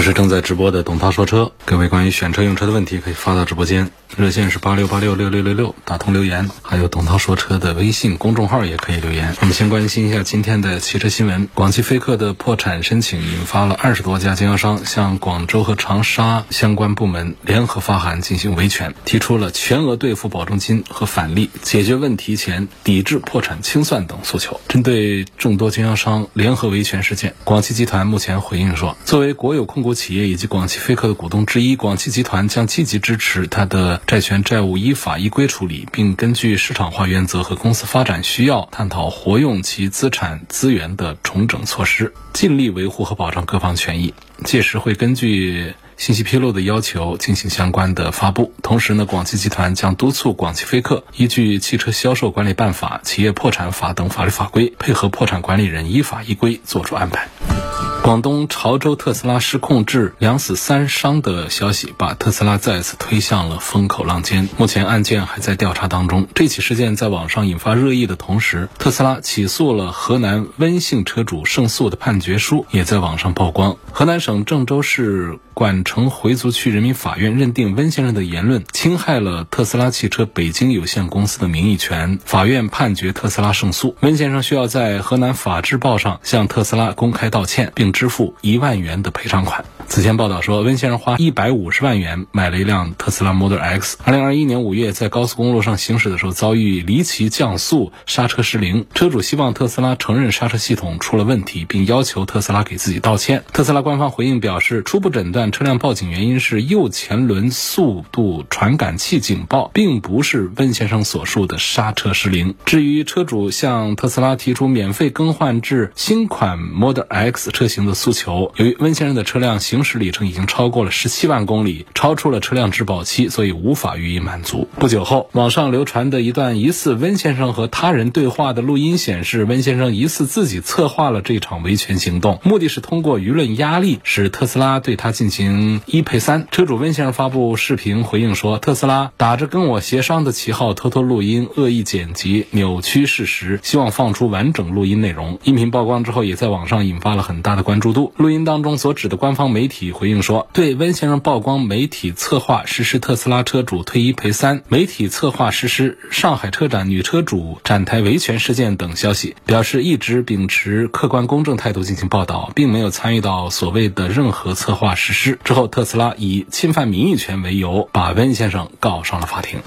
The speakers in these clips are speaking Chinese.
这是正在直播的董涛说车，各位关于选车用车的问题可以发到直播间，热线是八六八六六六六六，打通留言，还有董涛说车的微信公众号也可以留言。我们先关心一下今天的汽车新闻，广汽菲克的破产申请引发了二十多家经销商向广州和长沙相关部门联合发函进行维权，提出了全额兑付保证金和返利、解决问题前抵制破产清算等诉求。针对众多经销商联合维权事件，广汽集团目前回应说，作为国有控股企业以及广汽菲克的股东之一，广汽集团将积极支持它的债权债务依法依规处理，并根据市场化原则和公司发展需要，探讨活用其资产资源的重整措施，尽力维护和保障各方权益。届时会根据信息披露的要求进行相关的发布。同时呢，广汽集团将督促广汽菲克依据《汽车销售管理办法》《企业破产法》等法律法规，配合破产管理人依法依规作出安排。广东潮州特斯拉失控致两死三伤的消息，把特斯拉再次推向了风口浪尖。目前案件还在调查当中。这起事件在网上引发热议的同时，特斯拉起诉了河南温姓车主胜诉的判决书也在网上曝光。河南省郑州市管城回族区人民法院认定温先生的言论侵害了特斯拉汽车北京有限公司的名誉权，法院判决特斯拉胜诉。温先生需要在河南法制报上向特斯拉公开道歉，并支付一万元的赔偿款。此前报道说，温先生花一百五十万元买了一辆特斯拉 Model X。二零二一年五月，在高速公路上行驶的时候，遭遇离奇降速，刹车失灵。车主希望特斯拉承认刹车系统出了问题，并要求特斯拉给自己道歉。特斯拉官方回应表示，初步诊断车辆报警原因是右前轮速度传感器警报，并不是温先生所述的刹车失灵。至于车主向特斯拉提出免费更换至新款 Model X 车型的诉求，由于温先生的车辆行驶里程已经超过了十七万公里，超出了车辆质保期，所以无法予以满足。不久后，网上流传的一段疑似温先生和他人对话的录音显示，温先生疑似自己策划了这场维权行动，目的是通过舆论压力，使特斯拉对他进行一赔三。车主温先生发布视频回应说，特斯拉打着跟我协商的旗号偷偷录音、恶意剪辑、扭曲事实，希望放出完整录音内容。音频曝光之后，也在网上引发了很大的关注度。录音当中所指的官方媒媒体回应说，对温先生曝光媒体策划实施特斯拉车主退一赔三、媒体策划实施上海车展女车主展台维权事件等消息，表示一直秉持客观公正态度进行报道，并没有参与到所谓的任何策划实施。之后，特斯拉以侵犯名誉权为由，把温先生告上了法庭。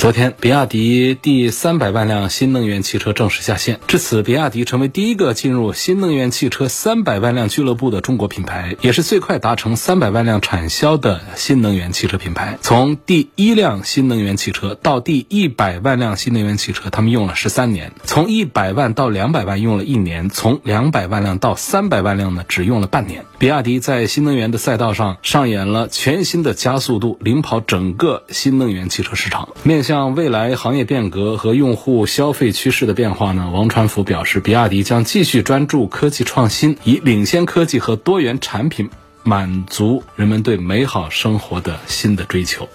昨天，比亚迪第三百万辆新能源汽车正式下线，至此，比亚迪成为第一个进入新能源汽车三百万辆俱乐部的中国品牌，也是最快达成三百万辆产销的新能源汽车品牌。从第一辆新能源汽车到第一百万辆新能源汽车，他们用了十三年；从一百万到两百万用了一年；从两百万辆到三百万辆呢，只用了半年。比亚迪在新能源的赛道上上演了全新的加速度，领跑整个新能源汽车市场。面向未来行业变革和用户消费趋势的变化呢，王传福表示，比亚迪将继续专注科技创新，以领先科技和多元产品满足人们对美好生活的新的追求。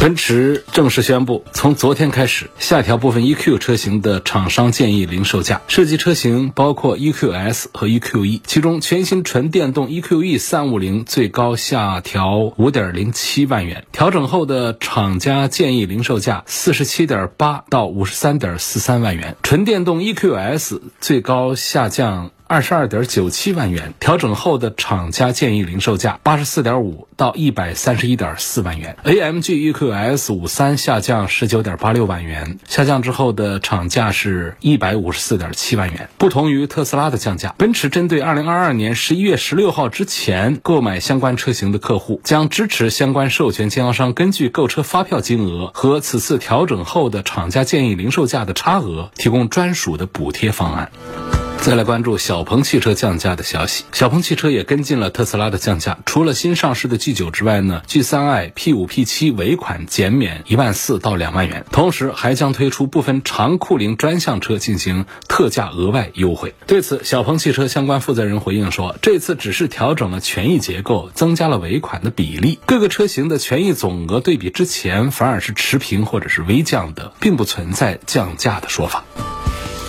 奔驰正式宣布，从昨天开始下调部分 EQ 车型的厂商建议零售价。涉及车型包括 EQS 和 EQE，其中全新纯电动 EQE 三五零最高下调五点零七万元，调整后的厂家建议零售价四十七点八到五十三点四三万元。纯电动 EQS 最高下降。二十二点九七万元，调整后的厂家建议零售价八十四点五到一百三十一点四万元。AMG EQS 五三下降十九点八六万元，下降之后的厂价是一百五十四点七万元。不同于特斯拉的降价，奔驰针对二零二二年十一月十六号之前购买相关车型的客户，将支持相关授权经销商根据购车发票金额和此次调整后的厂家建议零售价的差额，提供专属的补贴方案。再来关注小鹏汽车降价的消息。小鹏汽车也跟进了特斯拉的降价，除了新上市的 G9 之外呢，G3i、P5、P7 尾款减免一万四到两万元，同时还将推出部分长库龄专项车进行特价额外优惠。对此，小鹏汽车相关负责人回应说，这次只是调整了权益结构，增加了尾款的比例，各个车型的权益总额对比之前反而是持平或者是微降的，并不存在降价的说法。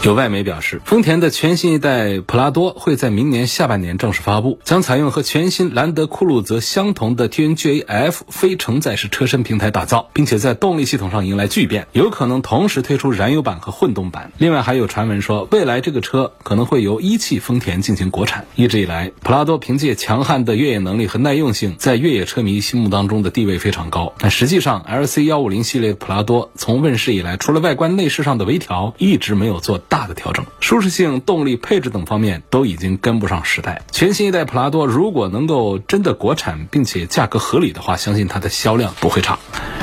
有外媒表示，丰田的全新一代普拉多会在明年下半年正式发布，将采用和全新兰德酷路泽相同的 TNGA-F 非承载式车身平台打造，并且在动力系统上迎来巨变，有可能同时推出燃油版和混动版。另外还有传闻说，未来这个车可能会由一汽丰田进行国产。一直以来，普拉多凭借强悍的越野能力和耐用性，在越野车迷心目当中的地位非常高。但实际上，LC 幺五零系列普拉多从问世以来，除了外观内饰上的微调，一直没有做。大的调整，舒适性、动力、配置等方面都已经跟不上时代。全新一代普拉多如果能够真的国产，并且价格合理的话，相信它的销量不会差。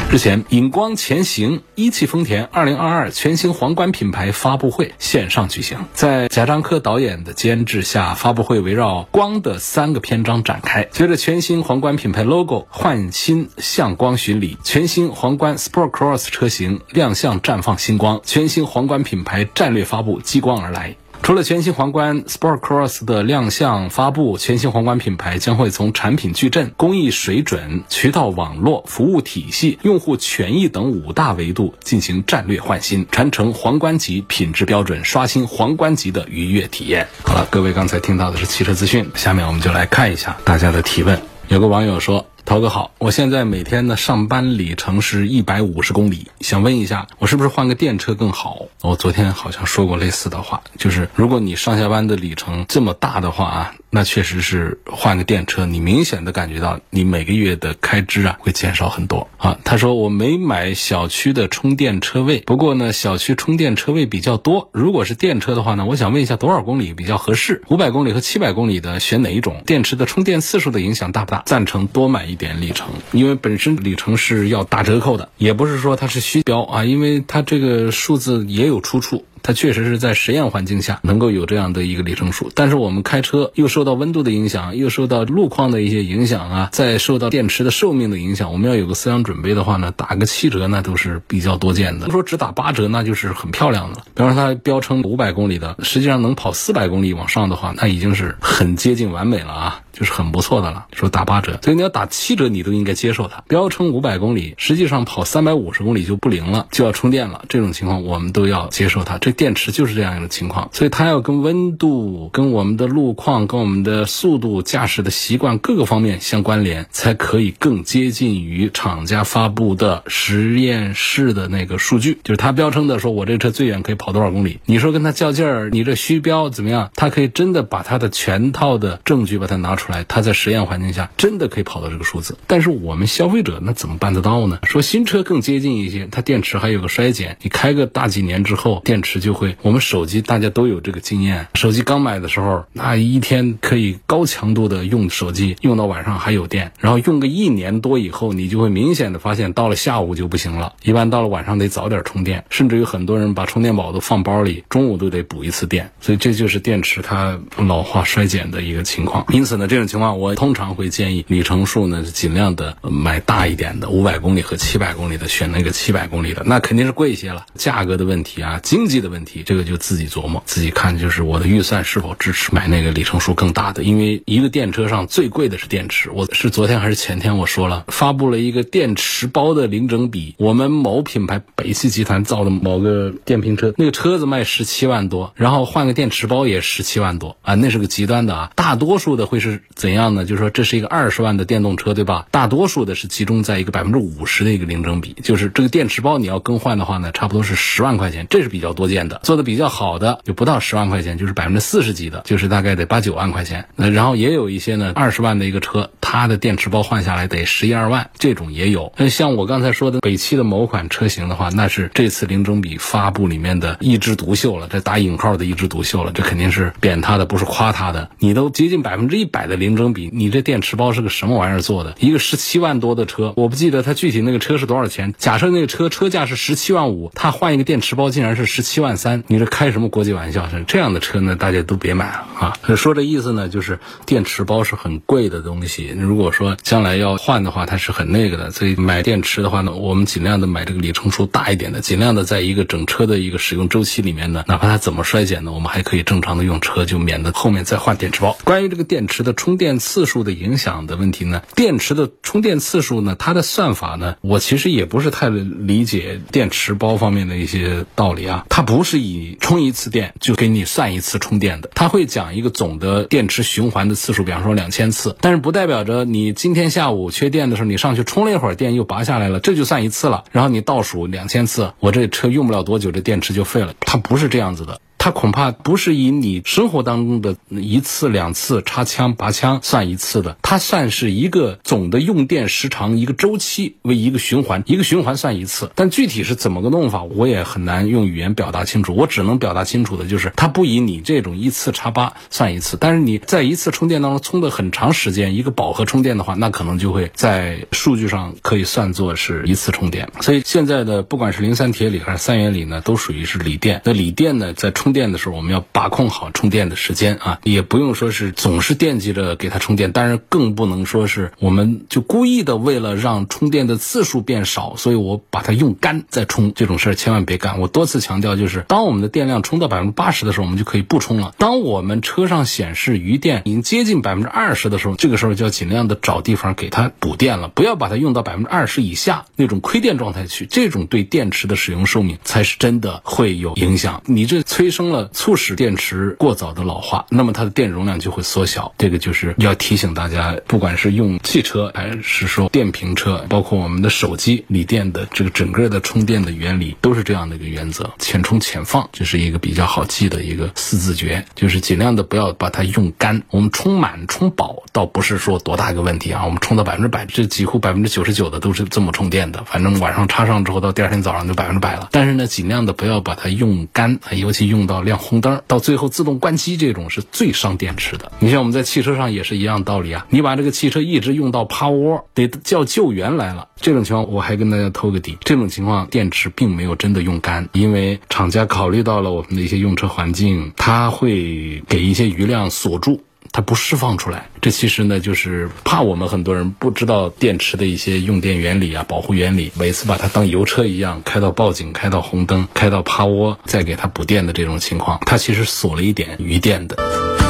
日前，影光前行一汽丰田2022全新皇冠品牌发布会线上举行，在贾樟柯导演的监制下，发布会围绕光的三个篇章展开。随着全新皇冠品牌 logo 焕新向光巡礼，全新皇冠 Sport Cross 车型亮相绽放星光，全新皇冠品牌战略发发布激光而来。除了全新皇冠 Sport Cross 的亮相发布，全新皇冠品牌将会从产品矩阵、工艺水准、渠道网络、服务体系、用户权益等五大维度进行战略换新，传承皇冠级品质标准，刷新皇冠级的愉悦体验。好了，各位刚才听到的是汽车资讯，下面我们就来看一下大家的提问。有个网友说。涛哥好，我现在每天的上班里程是一百五十公里，想问一下，我是不是换个电车更好？我昨天好像说过类似的话，就是如果你上下班的里程这么大的话啊，那确实是换个电车，你明显的感觉到你每个月的开支啊会减少很多啊。他说我没买小区的充电车位，不过呢小区充电车位比较多，如果是电车的话呢，我想问一下多少公里比较合适？五百公里和七百公里的选哪一种？电池的充电次数的影响大不大？赞成多买一。点里程，因为本身里程是要打折扣的，也不是说它是虚标啊，因为它这个数字也有出处。它确实是在实验环境下能够有这样的一个里程数，但是我们开车又受到温度的影响，又受到路况的一些影响啊，再受到电池的寿命的影响，我们要有个思想准备的话呢，打个七折那都是比较多见的。说只打八折那就是很漂亮的了。比方说它标称五百公里的，实际上能跑四百公里往上的话，那已经是很接近完美了啊，就是很不错的了。说打八折，所以你要打七折，你都应该接受它。标称五百公里，实际上跑三百五十公里就不灵了，就要充电了。这种情况我们都要接受它。这电池就是这样一个情况，所以它要跟温度、跟我们的路况、跟我们的速度、驾驶的习惯各个方面相关联，才可以更接近于厂家发布的实验室的那个数据。就是它标称的说，我这车最远可以跑多少公里？你说跟它较劲儿，你这虚标怎么样？它可以真的把它的全套的证据把它拿出来，它在实验环境下真的可以跑到这个数字。但是我们消费者那怎么办得到呢？说新车更接近一些，它电池还有个衰减，你开个大几年之后，电池就会。我们手机大家都有这个经验，手机刚买的时候，那一天可以高强度的用手机，用到晚上还有电，然后用个一年多以后，你就会明显的发现，到了下午就不行了，一般到了晚上得早点充电，甚至有很多人把充电宝都放包里，中午都得补一次电，所以这就是电池它老化衰减的一个情况。因此呢，这种情况我通常会建议里程数呢尽量的买大一点的，五百公里和七百公里的，选那个七百公里的，那肯定是贵一些了，价格的问题啊，经济的的问题，这。这个就自己琢磨，自己看，就是我的预算是否支持买那个里程数更大的。因为一个电车上最贵的是电池。我是昨天还是前天我说了，发布了一个电池包的零整比。我们某品牌北汽集团造的某个电瓶车，那个车子卖十七万多，然后换个电池包也十七万多啊，那是个极端的啊。大多数的会是怎样呢？就是说这是一个二十万的电动车，对吧？大多数的是集中在一个百分之五十的一个零整比，就是这个电池包你要更换的话呢，差不多是十万块钱，这是比较多见的，做的。比较好的就不到十万块钱，就是百分之四十几的，就是大概得八九万块钱。那然后也有一些呢，二十万的一个车。它的电池包换下来得十一二万，这种也有。那像我刚才说的北汽的某款车型的话，那是这次零整比发布里面的一枝独秀了，这打引号的一枝独秀了，这肯定是贬它的，不是夸它的。你都接近百分之一百的零整比，你这电池包是个什么玩意儿做的？一个十七万多的车，我不记得它具体那个车是多少钱。假设那个车车价是十七万五，它换一个电池包竟然是十七万万三，你这开什么国际玩笑？是这样的车呢，大家都别买了啊！说这意思呢，就是电池包是很贵的东西。如果说将来要换的话，它是很那个的。所以买电池的话呢，我们尽量的买这个里程数大一点的，尽量的在一个整车的一个使用周期里面呢，哪怕它怎么衰减呢，我们还可以正常的用车，就免得后面再换电池包。关于这个电池的充电次数的影响的问题呢，电池的充电次数呢，它的算法呢，我其实也不是太理解电池包方面的一些道理啊。它不不是以充一次电就给你算一次充电的，它会讲一个总的电池循环的次数，比方说两千次，但是不代表着你今天下午缺电的时候，你上去充了一会儿电又拔下来了，这就算一次了。然后你倒数两千次，我这车用不了多久，这电池就废了。它不是这样子的。它恐怕不是以你生活当中的一次两次插枪拔枪算一次的，它算是一个总的用电时长一个周期为一个循环，一个循环算一次。但具体是怎么个弄法，我也很难用语言表达清楚。我只能表达清楚的就是，它不以你这种一次插拔算一次，但是你在一次充电当中充的很长时间，一个饱和充电的话，那可能就会在数据上可以算作是一次充电。所以现在的不管是磷酸铁锂还是三元锂呢，都属于是锂电。那锂电呢，在充电的时候，我们要把控好充电的时间啊，也不用说是总是惦记着给它充电，但是更不能说是我们就故意的为了让充电的次数变少，所以我把它用干再充，这种事儿千万别干。我多次强调，就是当我们的电量充到百分之八十的时候，我们就可以不充了。当我们车上显示余电已经接近百分之二十的时候，这个时候就要尽量的找地方给它补电了，不要把它用到百分之二十以下那种亏电状态去，这种对电池的使用寿命才是真的会有影响。你这催生了。促使电池过早的老化，那么它的电容量就会缩小。这个就是要提醒大家，不管是用汽车还是说电瓶车，包括我们的手机，锂电的这个整个的充电的原理都是这样的一个原则：浅充浅放，这是一个比较好记的一个四字诀，就是尽量的不要把它用干。我们充满充饱倒不是说多大一个问题啊，我们充到百分之百，这几乎百分之九十九的都是这么充电的。反正晚上插上之后，到第二天早上就百分之百了。但是呢，尽量的不要把它用干，尤其用到亮红。灯到最后自动关机，这种是最伤电池的。你像我们在汽车上也是一样道理啊，你把这个汽车一直用到趴窝，得叫救援来了。这种情况我还跟大家透个底，这种情况电池并没有真的用干，因为厂家考虑到了我们的一些用车环境，它会给一些余量锁住。它不释放出来，这其实呢就是怕我们很多人不知道电池的一些用电原理啊、保护原理，每次把它当油车一样开到报警、开到红灯、开到趴窝，再给它补电的这种情况，它其实锁了一点余电的。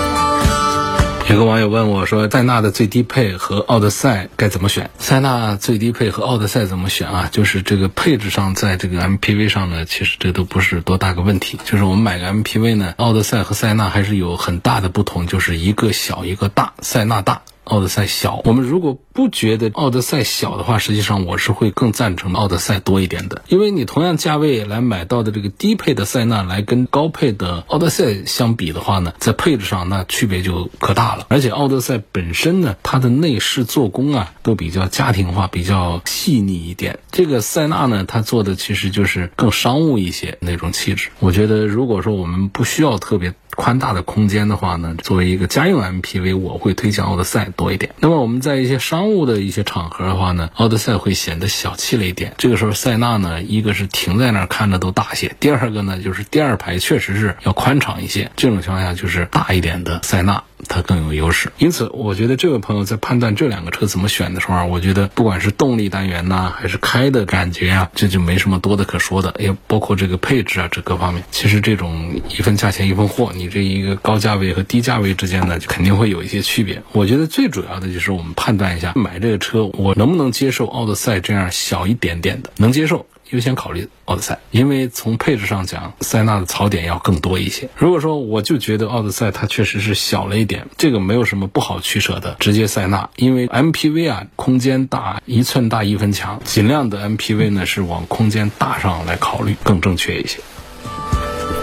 有个网友问我说：“塞纳的最低配和奥德赛该怎么选？塞纳最低配和奥德赛怎么选啊？就是这个配置上，在这个 MPV 上呢，其实这都不是多大个问题。就是我们买个 MPV 呢，奥德赛和塞纳还是有很大的不同，就是一个小一个大，塞纳大。”奥德赛小，我们如果不觉得奥德赛小的话，实际上我是会更赞成奥德赛多一点的。因为你同样价位来买到的这个低配的塞纳，来跟高配的奥德赛相比的话呢，在配置上那区别就可大了。而且奥德赛本身呢，它的内饰做工啊都比较家庭化，比较细腻一点。这个塞纳呢，它做的其实就是更商务一些那种气质。我觉得如果说我们不需要特别。宽大的空间的话呢，作为一个家用 MPV，我会推荐奥德赛多一点。那么我们在一些商务的一些场合的话呢，奥德赛会显得小气了一点。这个时候塞纳呢，一个是停在那儿看着都大些，第二个呢就是第二排确实是要宽敞一些。这种情况下就是大一点的塞纳。它更有优势，因此我觉得这位朋友在判断这两个车怎么选的时候啊，我觉得不管是动力单元呐，还是开的感觉啊，这就没什么多的可说的，也包括这个配置啊，这各方面，其实这种一分价钱一分货，你这一个高价位和低价位之间呢，就肯定会有一些区别。我觉得最主要的就是我们判断一下，买这个车我能不能接受奥德赛这样小一点点的，能接受。优先考虑奥德赛，因为从配置上讲，塞纳的槽点要更多一些。如果说我就觉得奥德赛它确实是小了一点，这个没有什么不好取舍的，直接塞纳。因为 MPV 啊，空间大，一寸大一分强，尽量的 MPV 呢是往空间大上来考虑，更正确一些。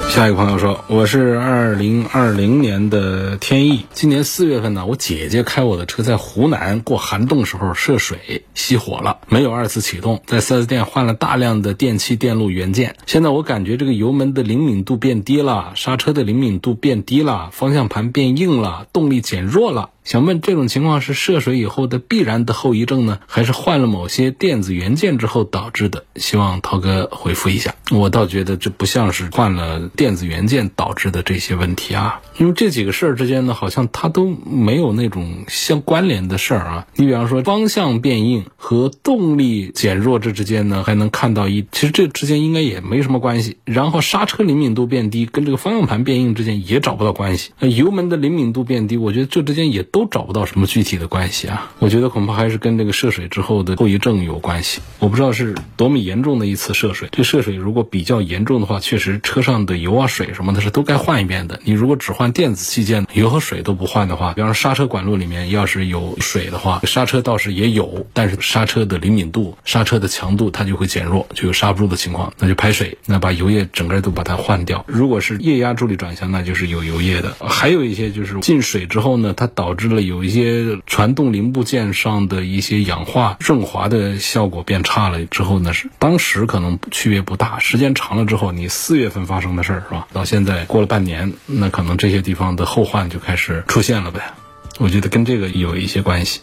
下一个朋友说，我是二零二零年的天意，今年四月份呢，我姐姐开我的车在湖南过寒冻时候涉水熄火了，没有二次启动，在 4S 店换了大量的电器电路元件，现在我感觉这个油门的灵敏度变低了，刹车的灵敏度变低了，方向盘变硬了，动力减弱了。想问这种情况是涉水以后的必然的后遗症呢，还是换了某些电子元件之后导致的？希望涛哥回复一下。我倒觉得这不像是换了电子元件导致的这些问题啊，因为这几个事儿之间呢，好像它都没有那种相关联的事儿啊。你比方说方向变硬和动力减弱这之间呢，还能看到一，其实这之间应该也没什么关系。然后刹车灵敏度变低跟这个方向盘变硬之间也找不到关系。那油门的灵敏度变低，我觉得这之间也。都找不到什么具体的关系啊！我觉得恐怕还是跟这个涉水之后的后遗症有关系。我不知道是多么严重的一次涉水。这涉水如果比较严重的话，确实车上的油啊、水什么的是都该换一遍的。你如果只换电子器件，油和水都不换的话，比方说刹车管路里面要是有水的话，刹车倒是也有，但是刹车的灵敏度、刹车的强度它就会减弱，就有刹不住的情况，那就排水，那把油液整个都把它换掉。如果是液压助力转向，那就是有油液的。还有一些就是进水之后呢，它导致。了有一些传动零部件上的一些氧化润滑的效果变差了之后呢，是当时可能区别不大，时间长了之后，你四月份发生的事儿是吧？到现在过了半年，那可能这些地方的后患就开始出现了呗。我觉得跟这个有一些关系。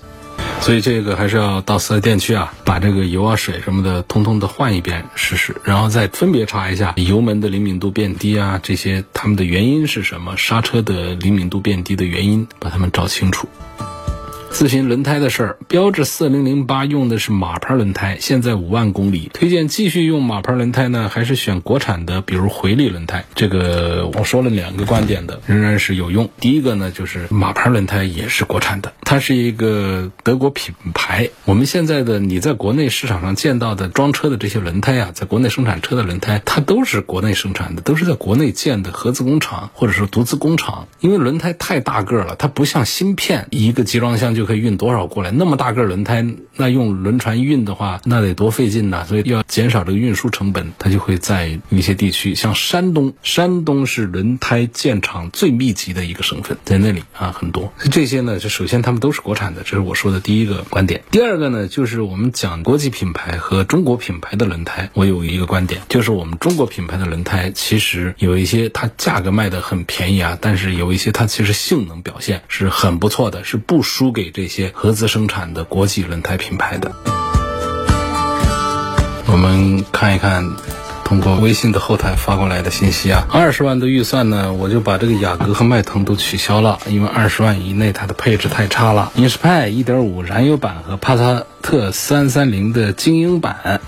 所以这个还是要到四 S 店去啊，把这个油啊、水什么的通通的换一遍试试，然后再分别查一下油门的灵敏度变低啊，这些它们的原因是什么，刹车的灵敏度变低的原因，把它们找清楚。咨询轮胎的事儿，标致四零零八用的是马牌轮胎，现在五万公里，推荐继续用马牌轮胎呢，还是选国产的，比如回力轮胎？这个我说了两个观点的，仍然是有用。第一个呢，就是马牌轮胎也是国产的，它是一个德国品牌。我们现在的你在国内市场上见到的装车的这些轮胎啊，在国内生产车的轮胎，它都是国内生产的，都是在国内建的合资工厂或者说独资工厂。因为轮胎太大个了，它不像芯片，一个集装箱就。就可以运多少过来？那么大个轮胎，那用轮船运的话，那得多费劲呐！所以要减少这个运输成本，它就会在一些地区，像山东，山东是轮胎建厂最密集的一个省份，在那里啊很多。这些呢，就首先他们都是国产的，这是我说的第一个观点。第二个呢，就是我们讲国际品牌和中国品牌的轮胎，我有一个观点，就是我们中国品牌的轮胎其实有一些它价格卖的很便宜啊，但是有一些它其实性能表现是很不错的，是不输给。这些合资生产的国际轮胎品牌的，我们看一看，通过微信的后台发过来的信息啊，二十万的预算呢，我就把这个雅阁和迈腾都取消了，因为二十万以内它的配置太差了。英仕派一点五燃油版和帕萨特三三零的精英版，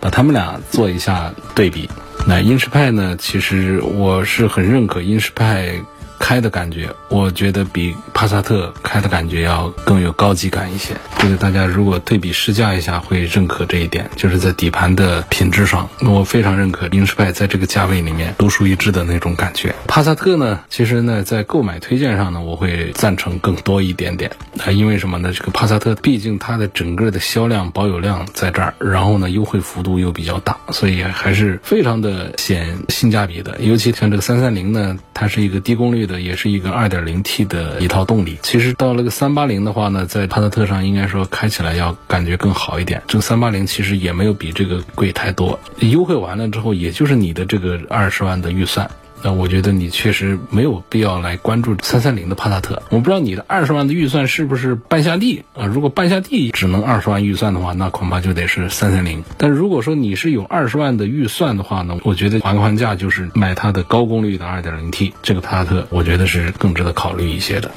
把它们俩做一下对比。那英仕派呢，其实我是很认可英仕派。开的感觉，我觉得比帕萨特开的感觉要更有高级感一些。这个大家如果对比试驾一下，会认可这一点。就是在底盘的品质上，我非常认可英仕派在这个价位里面独树一帜的那种感觉。帕萨特呢，其实呢，在购买推荐上呢，我会赞成更多一点点。啊，因为什么呢？这个帕萨特毕竟它的整个的销量保有量在这儿，然后呢，优惠幅度又比较大，所以还是非常的显性价比的。尤其像这个三三零呢，它是一个低功率。的也是一个二点零 T 的一套动力，其实到了个三八零的话呢，在帕萨特上应该说开起来要感觉更好一点。这个三八零其实也没有比这个贵太多，优惠完了之后，也就是你的这个二十万的预算。那我觉得你确实没有必要来关注三三零的帕萨特。我不知道你的二十万的预算是不是半下地啊？如果半下地只能二十万预算的话，那恐怕就得是三三零。但如果说你是有二十万的预算的话呢，我觉得还个还价就是买它的高功率的二点零 T 这个帕萨特，我觉得是更值得考虑一些的。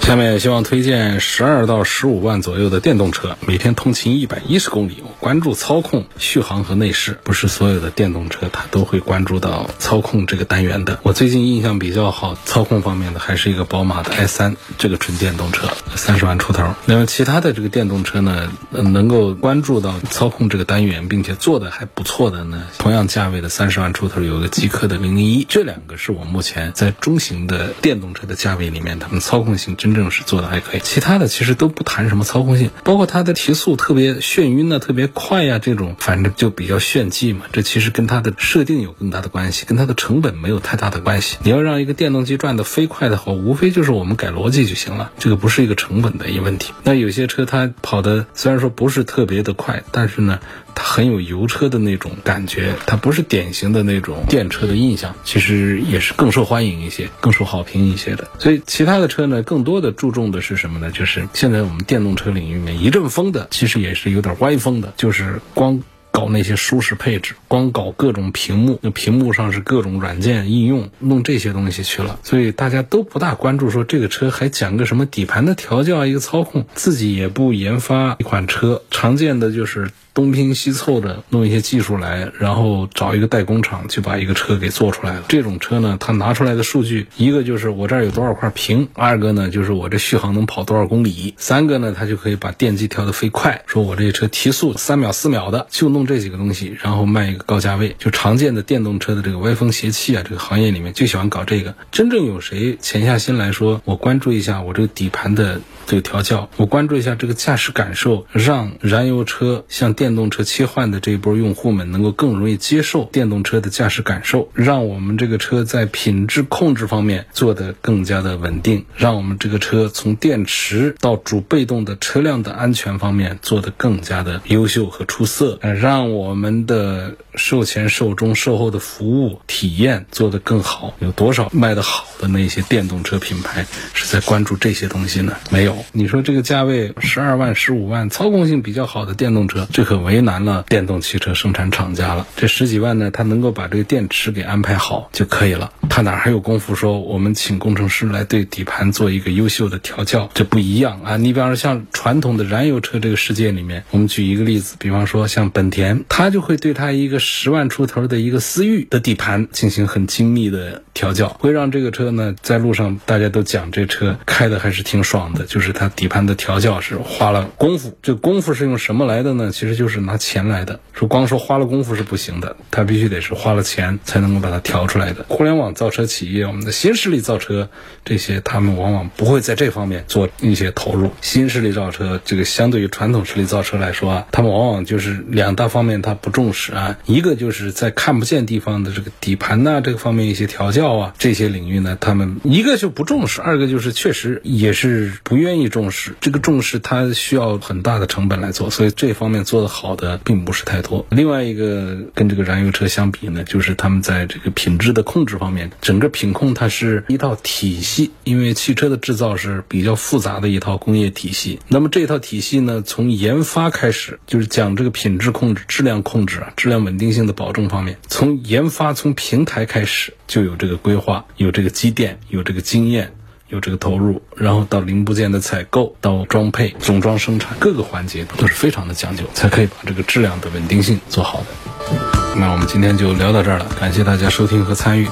下面希望推荐十二到十五万左右的电动车，每天通勤一百一十公里。关注操控、续航和内饰，不是所有的电动车它都会关注到操控这个单元的。我最近印象比较好操控方面的，还是一个宝马的 i 三这个纯电动车，三十万出头。那么其他的这个电动车呢，能够关注到操控这个单元，并且做的还不错的呢，同样价位的三十万出头，有个极客的零零一，这两个是我目前在中型的电动车的价位里面，他们操控性真。真正是做的还可以。其他的其实都不谈什么操控性，包括它的提速特别眩晕呢，特别快呀，这种反正就比较炫技嘛。这其实跟它的设定有更大的关系，跟它的成本没有太大的关系。你要让一个电动机转得飞快的话，无非就是我们改逻辑就行了，这个不是一个成本的一个问题。那有些车它跑的虽然说不是特别的快，但是呢。它很有油车的那种感觉，它不是典型的那种电车的印象，其实也是更受欢迎一些、更受好评一些的。所以其他的车呢，更多的注重的是什么呢？就是现在我们电动车领域里面一阵风的，其实也是有点歪风的，就是光。搞那些舒适配置，光搞各种屏幕，那屏幕上是各种软件应用，弄这些东西去了，所以大家都不大关注说这个车还讲个什么底盘的调教一个操控，自己也不研发一款车，常见的就是东拼西凑的弄一些技术来，然后找一个代工厂就把一个车给做出来了。这种车呢，它拿出来的数据，一个就是我这儿有多少块屏，二个呢就是我这续航能跑多少公里，三个呢它就可以把电机调得飞快，说我这车提速三秒四秒的就弄。这几个东西，然后卖一个高价位，就常见的电动车的这个歪风邪气啊，这个行业里面就喜欢搞这个。真正有谁潜下心来说，我关注一下我这个底盘的这个调教，我关注一下这个驾驶感受，让燃油车向电动车切换的这一波用户们能够更容易接受电动车的驾驶感受，让我们这个车在品质控制方面做得更加的稳定，让我们这个车从电池到主被动的车辆的安全方面做得更加的优秀和出色，让。让我们的售前、售中、售后的服务体验做得更好。有多少卖得好的那些电动车品牌是在关注这些东西呢？没有。你说这个价位十二万、十五万，操控性比较好的电动车，这可为难了电动汽车生产厂家了。这十几万呢，他能够把这个电池给安排好就可以了。他哪还有功夫说我们请工程师来对底盘做一个优秀的调教？这不一样啊！你比方说像传统的燃油车这个世界里面，我们举一个例子，比方说像本田。他就会对他一个十万出头的一个思域的底盘进行很精密的调教，会让这个车呢在路上大家都讲这车开的还是挺爽的。就是它底盘的调教是花了功夫，这功夫是用什么来的呢？其实就是拿钱来的。说光说花了功夫是不行的，它必须得是花了钱才能够把它调出来的。互联网造车企业，我们的新势力造车这些，他们往往不会在这方面做一些投入。新势力造车这个相对于传统势力造车来说啊，他们往往就是两大。方面他不重视啊，一个就是在看不见地方的这个底盘呐，这个方面一些调教啊，这些领域呢，他们一个就不重视，二个就是确实也是不愿愿意重视。这个重视它需要很大的成本来做，所以这方面做的好的并不是太多。另外一个跟这个燃油车相比呢，就是他们在这个品质的控制方面，整个品控它是一套体系，因为汽车的制造是比较复杂的一套工业体系。那么这套体系呢，从研发开始就是讲这个品质控制。质量控制啊，质量稳定性的保证方面，从研发从平台开始就有这个规划，有这个积淀，有这个经验，有这个投入，然后到零部件的采购，到装配、总装生产各个环节都是非常的讲究，才可以把这个质量的稳定性做好的。那我们今天就聊到这儿了，感谢大家收听和参与。